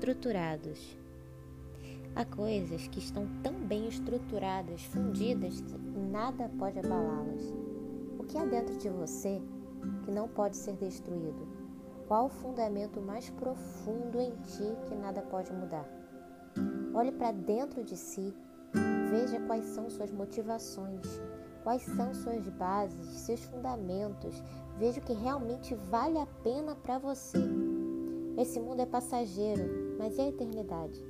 estruturados. Há coisas que estão tão bem estruturadas, fundidas, que nada pode abalá-las. O que há dentro de você que não pode ser destruído? Qual o fundamento mais profundo em ti que nada pode mudar? Olhe para dentro de si, veja quais são suas motivações, quais são suas bases, seus fundamentos, veja o que realmente vale a pena para você. Esse mundo é passageiro, mas e a eternidade?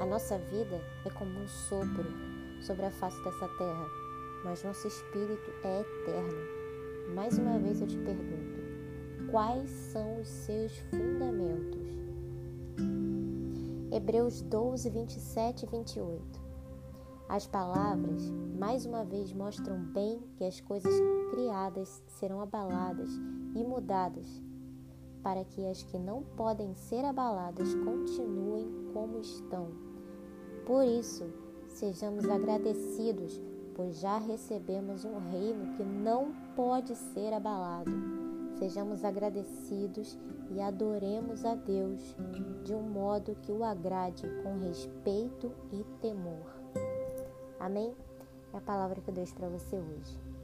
A nossa vida é como um sopro sobre a face dessa terra, mas nosso espírito é eterno. Mais uma vez eu te pergunto: quais são os seus fundamentos? Hebreus 12, 27 e 28. As palavras, mais uma vez, mostram bem que as coisas criadas serão abaladas e mudadas, para que as que não podem ser abaladas continuem como estão. Por isso, sejamos agradecidos, pois já recebemos um reino que não pode ser abalado. Sejamos agradecidos e adoremos a Deus de um modo que o agrade com respeito e temor. Amém? É a palavra que eu deixo para você hoje.